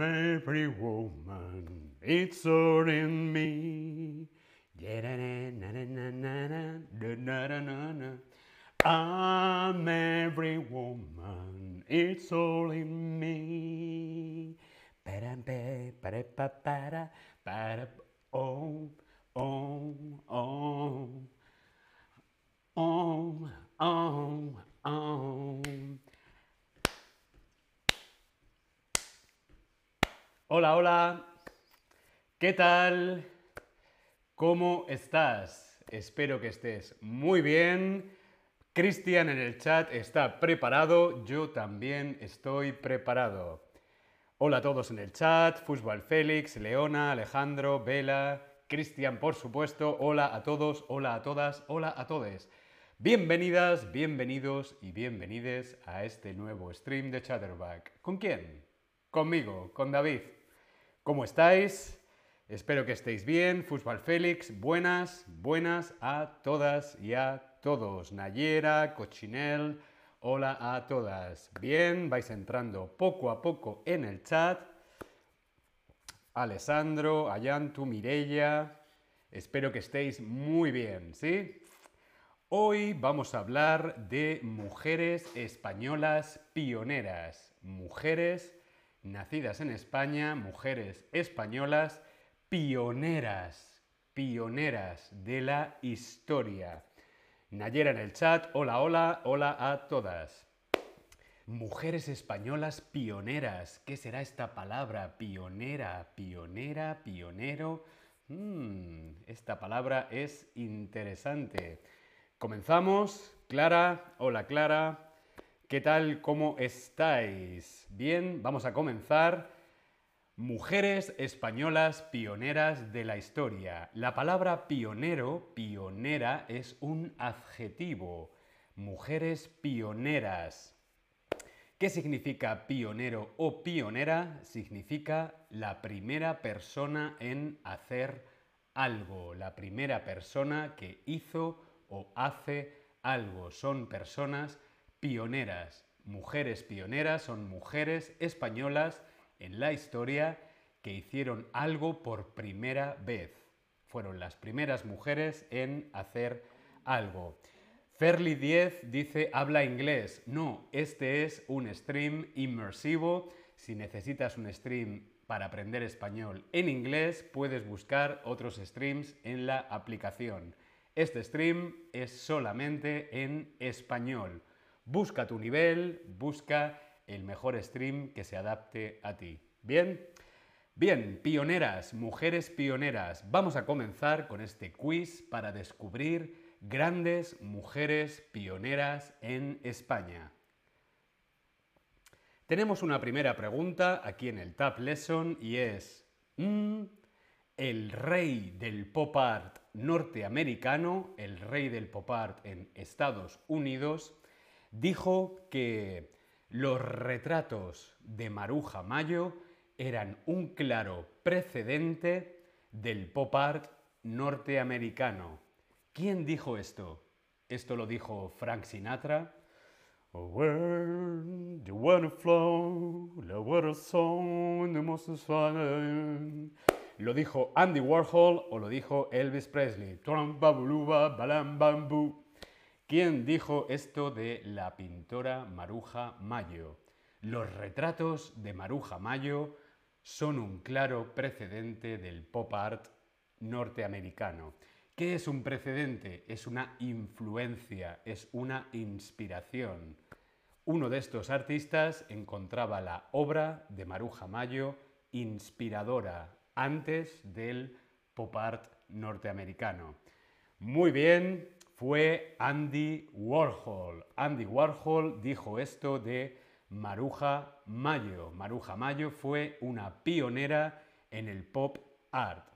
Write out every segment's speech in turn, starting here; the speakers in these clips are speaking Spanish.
Every woman, it's all in me. I'm every woman, it's all in me. Oh, oh, oh. Oh, oh, oh. Hola, hola. ¿Qué tal? ¿Cómo estás? Espero que estés muy bien. Cristian en el chat está preparado. Yo también estoy preparado. Hola a todos en el chat. Fútbol Félix, Leona, Alejandro, Vela, Cristian, por supuesto. Hola a todos, hola a todas, hola a todos. Bienvenidas, bienvenidos y bienvenides a este nuevo stream de Chatterback. ¿Con quién? Conmigo, con David. ¿Cómo estáis? Espero que estéis bien. Fútbol Félix, buenas, buenas a todas y a todos. Nayera, Cochinel, hola a todas. Bien, vais entrando poco a poco en el chat. Alessandro, Ayantu, Mirella. Espero que estéis muy bien, ¿sí? Hoy vamos a hablar de mujeres españolas pioneras, mujeres nacidas en España, mujeres españolas pioneras, pioneras de la historia. Nayera en el chat, hola, hola, hola a todas. Mujeres españolas pioneras, ¿qué será esta palabra? Pionera, pionera, pionero. Mm, esta palabra es interesante. Comenzamos. Clara, hola Clara. ¿Qué tal? ¿Cómo estáis? Bien, vamos a comenzar. Mujeres españolas pioneras de la historia. La palabra pionero, pionera, es un adjetivo. Mujeres pioneras. ¿Qué significa pionero o pionera? Significa la primera persona en hacer algo, la primera persona que hizo o hace algo. Son personas pioneras. Mujeres pioneras son mujeres españolas en la historia que hicieron algo por primera vez. Fueron las primeras mujeres en hacer algo. Ferli 10 dice habla inglés. No, este es un stream inmersivo. Si necesitas un stream para aprender español en inglés, puedes buscar otros streams en la aplicación. Este stream es solamente en español. Busca tu nivel, busca el mejor stream que se adapte a ti. ¿Bien? Bien, pioneras, mujeres pioneras. Vamos a comenzar con este quiz para descubrir grandes mujeres pioneras en España. Tenemos una primera pregunta aquí en el Tab Lesson y es, ¿mm, ¿el rey del pop art norteamericano, el rey del pop art en Estados Unidos, dijo que los retratos de Maruja Mayo eran un claro precedente del pop art norteamericano. ¿Quién dijo esto? Esto lo dijo Frank Sinatra. ¿Lo dijo Andy Warhol o lo dijo Elvis Presley? ¿Quién dijo esto de la pintora Maruja Mayo? Los retratos de Maruja Mayo son un claro precedente del pop art norteamericano. ¿Qué es un precedente? Es una influencia, es una inspiración. Uno de estos artistas encontraba la obra de Maruja Mayo inspiradora, antes del pop art norteamericano. Muy bien, fue Andy Warhol. Andy Warhol dijo esto de Maruja Mayo. Maruja Mayo fue una pionera en el pop art.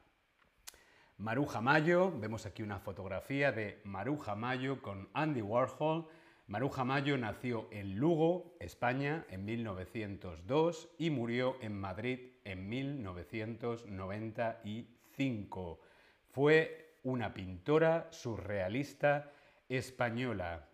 Maruja Mayo, vemos aquí una fotografía de Maruja Mayo con Andy Warhol. Maruja Mayo nació en Lugo, España, en 1902 y murió en Madrid en 1995. Fue una pintora surrealista española.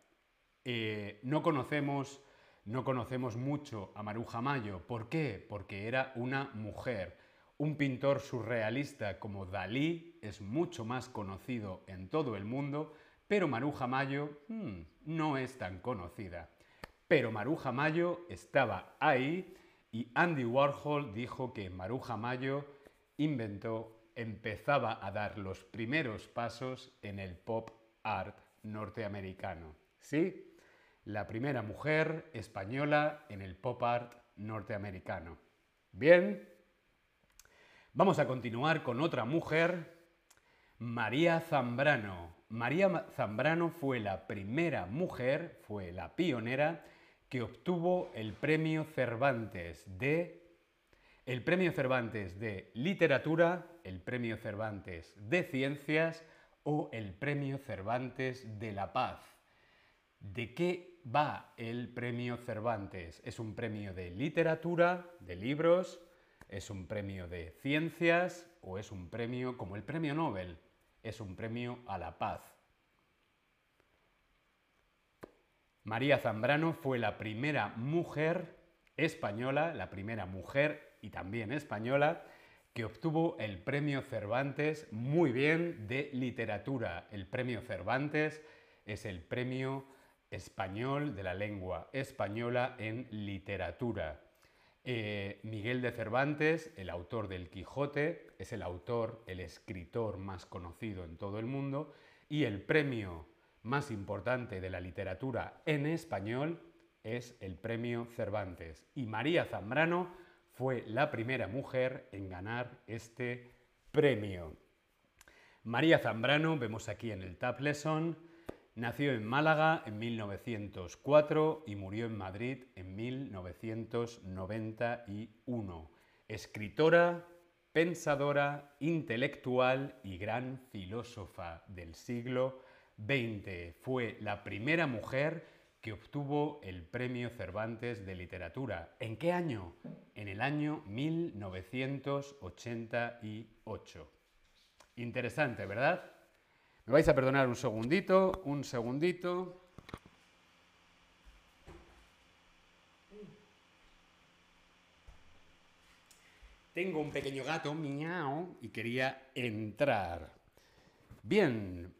Eh, no conocemos No conocemos mucho a Maruja Mayo. ¿Por qué? Porque era una mujer. Un pintor surrealista como Dalí es mucho más conocido en todo el mundo, pero Maruja Mayo hmm, no es tan conocida. Pero Maruja Mayo estaba ahí y Andy Warhol dijo que Maruja Mayo inventó, empezaba a dar los primeros pasos en el pop art norteamericano. ¿Sí? La primera mujer española en el pop art norteamericano. Bien, vamos a continuar con otra mujer, María Zambrano. María Zambrano fue la primera mujer, fue la pionera que obtuvo el premio Cervantes de el premio Cervantes de literatura, el premio Cervantes de ciencias o el premio Cervantes de la paz. ¿De qué va el premio Cervantes? ¿Es un premio de literatura, de libros? ¿Es un premio de ciencias? ¿O es un premio como el premio Nobel? Es un premio a la paz. María Zambrano fue la primera mujer española, la primera mujer y también española, que obtuvo el premio Cervantes muy bien de literatura. El premio Cervantes es el premio español de la lengua española en literatura. Eh, Miguel de Cervantes, el autor del Quijote, es el autor, el escritor más conocido en todo el mundo y el premio más importante de la literatura en español es el premio Cervantes. Y María Zambrano fue la primera mujer en ganar este premio. María Zambrano, vemos aquí en el Tab Lesson, nació en Málaga en 1904 y murió en Madrid en 1991. Escritora, pensadora, intelectual y gran filósofa del siglo XX. Fue la primera mujer que obtuvo el Premio Cervantes de Literatura. ¿En qué año? En el año 1988. Interesante, ¿verdad? Me vais a perdonar un segundito, un segundito. Tengo un pequeño gato, miau, y quería entrar. Bien,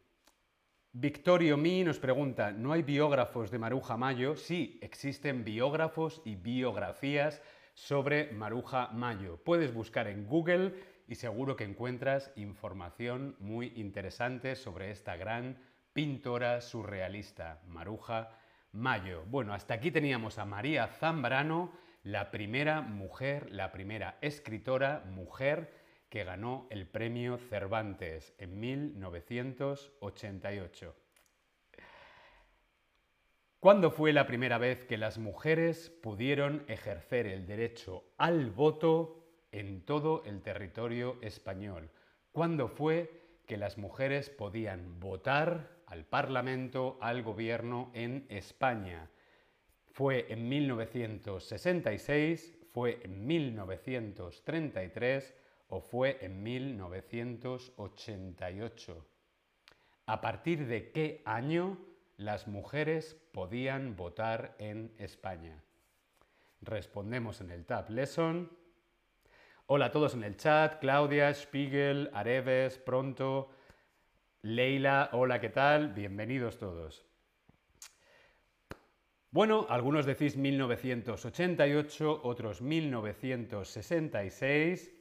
Victorio Mi nos pregunta, ¿no hay biógrafos de Maruja Mayo? Sí, existen biógrafos y biografías sobre Maruja Mayo. Puedes buscar en Google y seguro que encuentras información muy interesante sobre esta gran pintora surrealista, Maruja Mayo. Bueno, hasta aquí teníamos a María Zambrano, la primera mujer, la primera escritora mujer que ganó el premio Cervantes en 1988. ¿Cuándo fue la primera vez que las mujeres pudieron ejercer el derecho al voto en todo el territorio español? ¿Cuándo fue que las mujeres podían votar al Parlamento, al gobierno en España? Fue en 1966, fue en 1933 o fue en 1988. ¿A partir de qué año las mujeres podían votar en España? Respondemos en el Tab Lesson. Hola a todos en el chat, Claudia, Spiegel, Areves, Pronto, Leila, hola, ¿qué tal? Bienvenidos todos. Bueno, algunos decís 1988, otros 1966.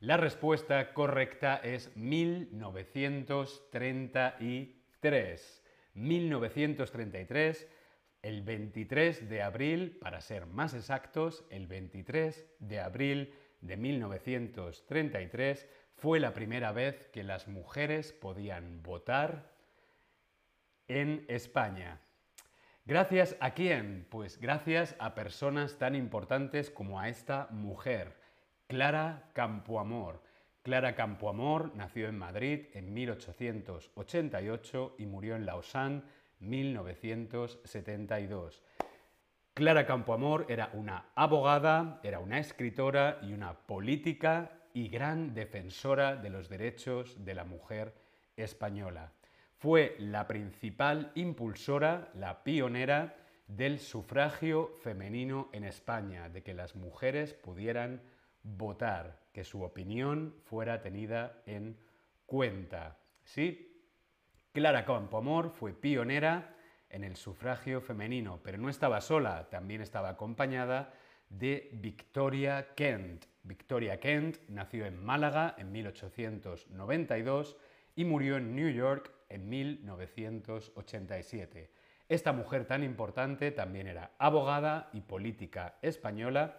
La respuesta correcta es 1933. 1933, el 23 de abril, para ser más exactos, el 23 de abril de 1933 fue la primera vez que las mujeres podían votar en España. ¿Gracias a quién? Pues gracias a personas tan importantes como a esta mujer. Clara Campoamor. Clara Campoamor nació en Madrid en 1888 y murió en Lausanne 1972. Clara Campoamor era una abogada, era una escritora y una política y gran defensora de los derechos de la mujer española. Fue la principal impulsora, la pionera del sufragio femenino en España, de que las mujeres pudieran votar, que su opinión fuera tenida en cuenta. ¿Sí? Clara Campoamor fue pionera en el sufragio femenino, pero no estaba sola, también estaba acompañada de Victoria Kent. Victoria Kent nació en Málaga en 1892 y murió en New York en 1987. Esta mujer tan importante también era abogada y política española.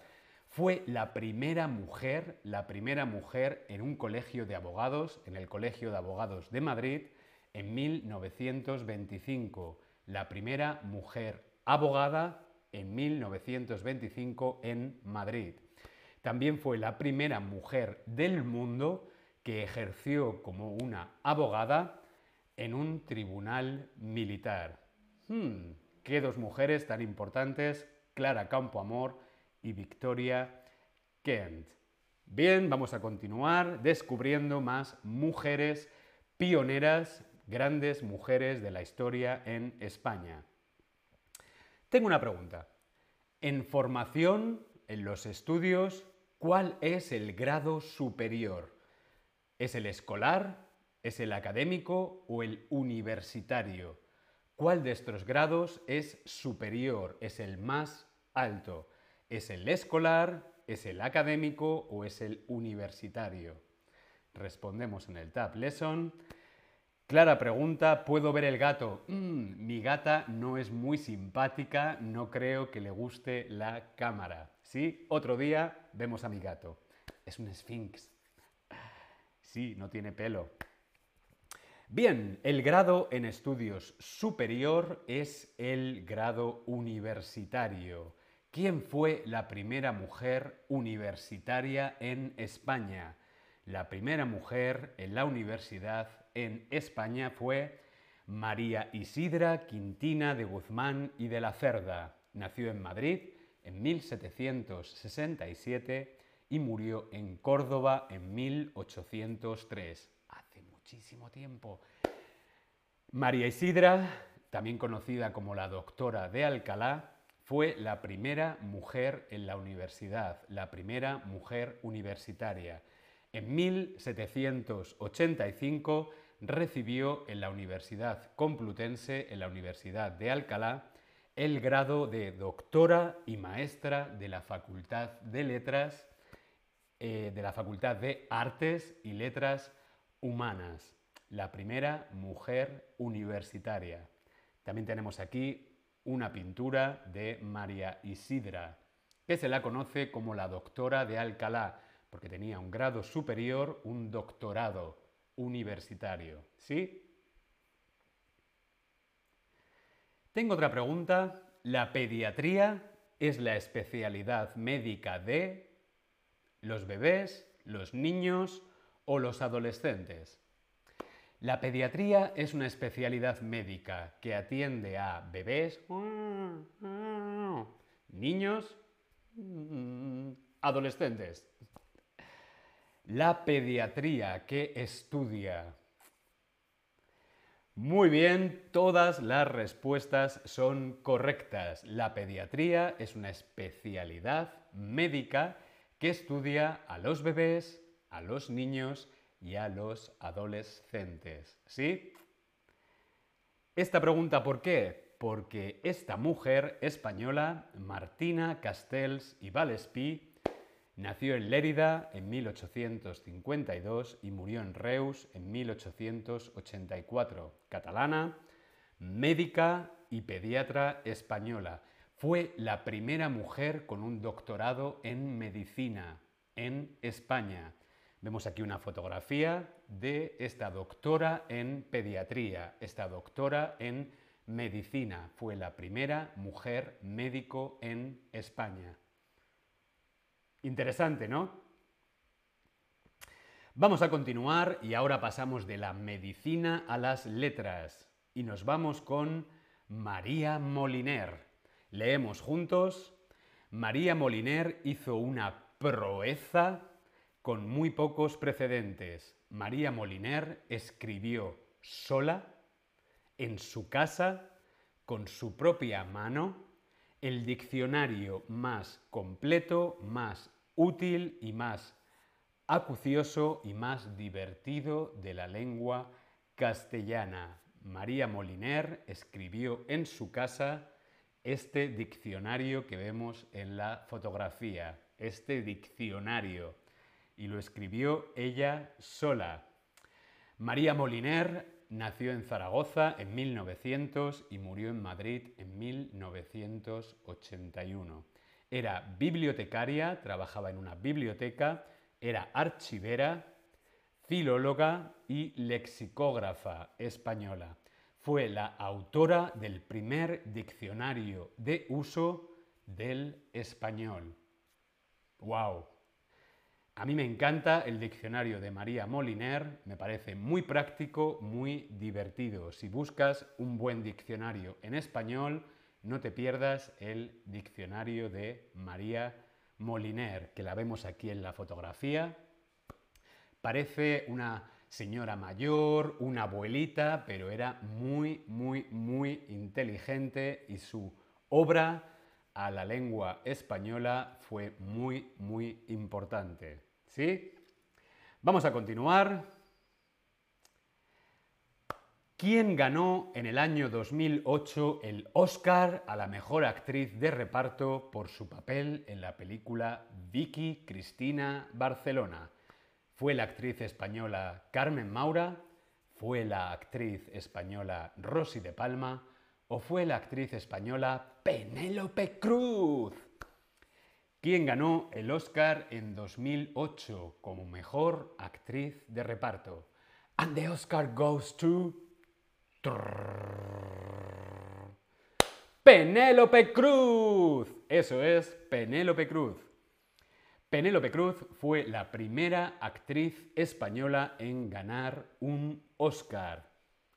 Fue la primera mujer, la primera mujer en un colegio de abogados, en el Colegio de Abogados de Madrid, en 1925. La primera mujer abogada en 1925 en Madrid. También fue la primera mujer del mundo que ejerció como una abogada en un tribunal militar. Hmm, qué dos mujeres tan importantes, Clara Campoamor y Victoria Kent. Bien, vamos a continuar descubriendo más mujeres pioneras, grandes mujeres de la historia en España. Tengo una pregunta. En formación, en los estudios, ¿cuál es el grado superior? ¿Es el escolar, es el académico o el universitario? ¿Cuál de estos grados es superior, es el más alto? ¿Es el escolar, es el académico o es el universitario? Respondemos en el Tab Lesson. Clara pregunta, ¿puedo ver el gato? Mm, mi gata no es muy simpática, no creo que le guste la cámara. ¿Sí? Otro día vemos a mi gato. Es un sphinx. Sí, no tiene pelo. Bien, el grado en estudios superior es el grado universitario. ¿Quién fue la primera mujer universitaria en España? La primera mujer en la universidad en España fue María Isidra Quintina de Guzmán y de la Cerda. Nació en Madrid en 1767 y murió en Córdoba en 1803 muchísimo tiempo. María Isidra, también conocida como la doctora de Alcalá, fue la primera mujer en la universidad, la primera mujer universitaria. En 1785 recibió en la Universidad Complutense, en la Universidad de Alcalá, el grado de doctora y maestra de la Facultad de Letras, eh, de la Facultad de Artes y Letras humanas, la primera mujer universitaria. También tenemos aquí una pintura de María Isidra, que se la conoce como la doctora de Alcalá, porque tenía un grado superior, un doctorado universitario. ¿Sí? Tengo otra pregunta. ¿La pediatría es la especialidad médica de los bebés, los niños o los adolescentes. La pediatría es una especialidad médica que atiende a bebés, niños, adolescentes. La pediatría que estudia. Muy bien, todas las respuestas son correctas. La pediatría es una especialidad médica que estudia a los bebés, a los niños y a los adolescentes. ¿Sí? Esta pregunta, ¿por qué? Porque esta mujer española, Martina Castells y Valespí, nació en Lérida en 1852 y murió en Reus en 1884. Catalana, médica y pediatra española. Fue la primera mujer con un doctorado en medicina en España. Vemos aquí una fotografía de esta doctora en pediatría, esta doctora en medicina. Fue la primera mujer médico en España. Interesante, ¿no? Vamos a continuar y ahora pasamos de la medicina a las letras y nos vamos con María Moliner. Leemos juntos. María Moliner hizo una proeza con muy pocos precedentes. María Moliner escribió sola, en su casa, con su propia mano, el diccionario más completo, más útil y más acucioso y más divertido de la lengua castellana. María Moliner escribió en su casa este diccionario que vemos en la fotografía, este diccionario, y lo escribió ella sola. María Moliner nació en Zaragoza en 1900 y murió en Madrid en 1981. Era bibliotecaria, trabajaba en una biblioteca, era archivera, filóloga y lexicógrafa española. Fue la autora del primer diccionario de uso del español. ¡Wow! A mí me encanta el diccionario de María Moliner, me parece muy práctico, muy divertido. Si buscas un buen diccionario en español, no te pierdas el diccionario de María Moliner, que la vemos aquí en la fotografía. Parece una señora mayor, una abuelita, pero era muy, muy, muy inteligente y su obra a la lengua española fue muy, muy importante. ¿Sí? Vamos a continuar. ¿Quién ganó en el año 2008 el Oscar a la mejor actriz de reparto por su papel en la película Vicky Cristina Barcelona? ¿Fue la actriz española Carmen Maura? ¿Fue la actriz española Rosy de Palma? ¿O fue la actriz española Penélope Cruz? ¿Quién ganó el Oscar en 2008 como mejor actriz de reparto. And the Oscar goes to. Penélope Cruz. Eso es Penélope Cruz. Penélope Cruz fue la primera actriz española en ganar un Oscar.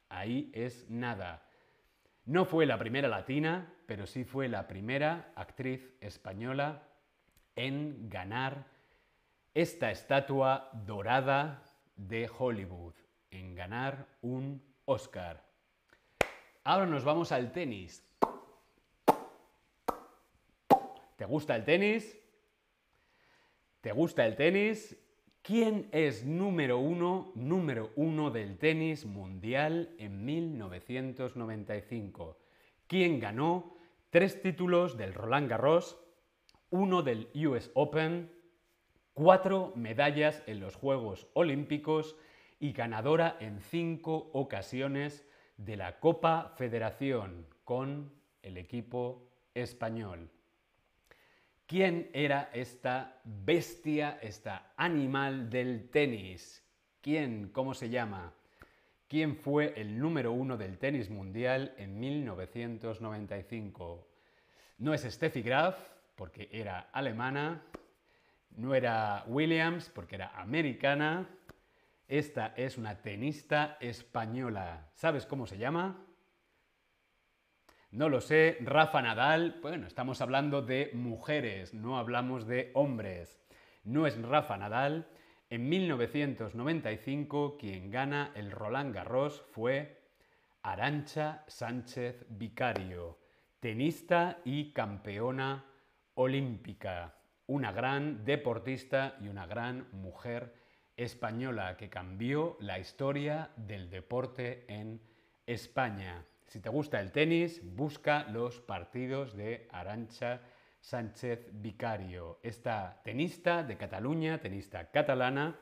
Ahí es nada. No fue la primera latina, pero sí fue la primera actriz española en ganar esta estatua dorada de Hollywood, en ganar un Oscar. Ahora nos vamos al tenis. ¿Te gusta el tenis? ¿Te gusta el tenis? ¿Quién es número uno, número uno del tenis mundial en 1995? ¿Quién ganó tres títulos del Roland Garros, uno del US Open, cuatro medallas en los Juegos Olímpicos y ganadora en cinco ocasiones de la Copa Federación con el equipo español. ¿Quién era esta bestia, esta animal del tenis? ¿Quién? ¿Cómo se llama? ¿Quién fue el número uno del tenis mundial en 1995? No es Steffi Graf, porque era alemana, no era Williams porque era americana. Esta es una tenista española. ¿Sabes cómo se llama? No lo sé, Rafa Nadal. Bueno, estamos hablando de mujeres, no hablamos de hombres. No es Rafa Nadal. En 1995 quien gana el Roland Garros fue Arancha Sánchez Vicario, tenista y campeona olímpica, una gran deportista y una gran mujer española que cambió la historia del deporte en España. Si te gusta el tenis, busca los partidos de Arancha Sánchez Vicario. Esta tenista de Cataluña, tenista catalana,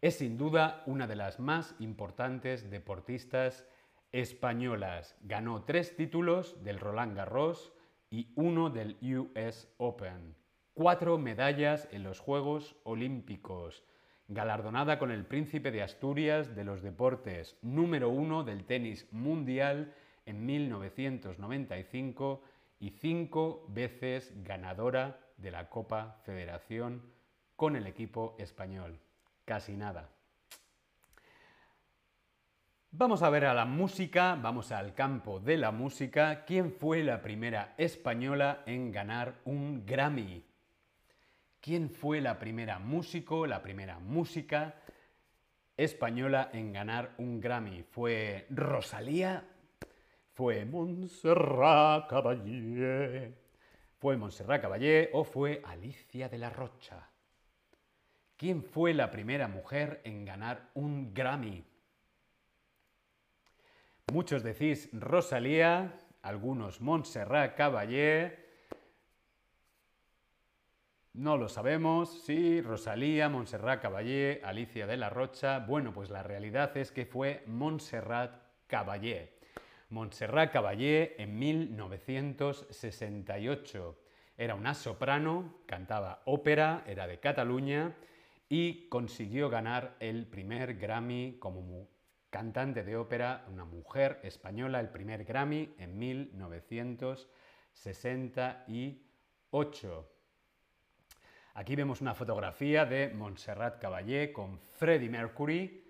es sin duda una de las más importantes deportistas españolas. Ganó tres títulos del Roland Garros, y uno del US Open. Cuatro medallas en los Juegos Olímpicos. Galardonada con el Príncipe de Asturias de los Deportes, número uno del tenis mundial en 1995 y cinco veces ganadora de la Copa Federación con el equipo español. Casi nada. Vamos a ver a la música, vamos al campo de la música. ¿Quién fue la primera española en ganar un Grammy? ¿Quién fue la primera músico, la primera música española en ganar un Grammy? ¿Fue Rosalía? ¿Fue Montserrat Caballé? ¿Fue Montserrat Caballé o fue Alicia de la Rocha? ¿Quién fue la primera mujer en ganar un Grammy? Muchos decís Rosalía, algunos Montserrat Caballé. No lo sabemos, sí, Rosalía, Montserrat Caballé, Alicia de la Rocha. Bueno, pues la realidad es que fue Montserrat Caballé. Montserrat Caballé en 1968. Era una soprano, cantaba ópera, era de Cataluña y consiguió ganar el primer Grammy como cantante de ópera, una mujer española, el primer Grammy en 1968. Aquí vemos una fotografía de Montserrat Caballé con Freddie Mercury,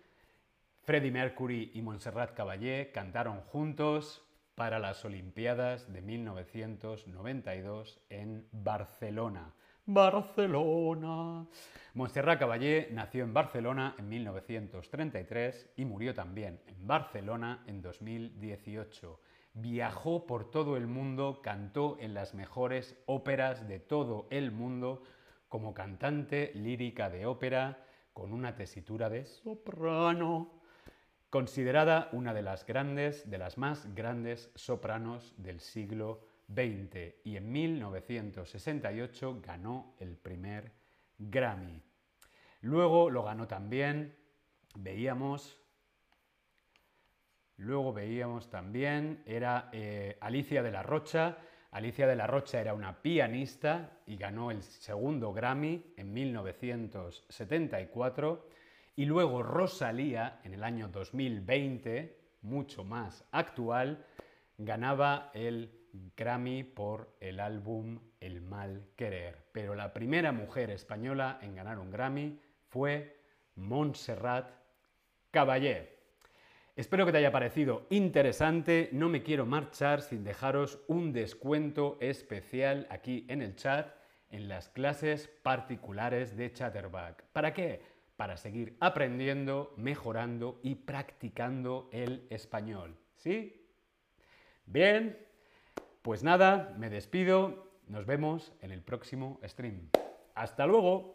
Freddie Mercury y Montserrat Caballé cantaron juntos para las Olimpiadas de 1992 en Barcelona. Barcelona. Montserrat Caballé nació en Barcelona en 1933 y murió también en Barcelona en 2018. Viajó por todo el mundo, cantó en las mejores óperas de todo el mundo como cantante lírica de ópera con una tesitura de soprano considerada una de las grandes, de las más grandes sopranos del siglo XX y en 1968 ganó el primer Grammy. Luego lo ganó también, veíamos, luego veíamos también, era eh, Alicia de la Rocha. Alicia de la Rocha era una pianista y ganó el segundo Grammy en 1974. Y luego Rosalía, en el año 2020, mucho más actual, ganaba el Grammy por el álbum El mal querer. Pero la primera mujer española en ganar un Grammy fue Montserrat Caballé. Espero que te haya parecido interesante. No me quiero marchar sin dejaros un descuento especial aquí en el chat en las clases particulares de Chatterback. ¿Para qué? Para seguir aprendiendo, mejorando y practicando el español. ¿Sí? Bien, pues nada, me despido. Nos vemos en el próximo stream. Hasta luego.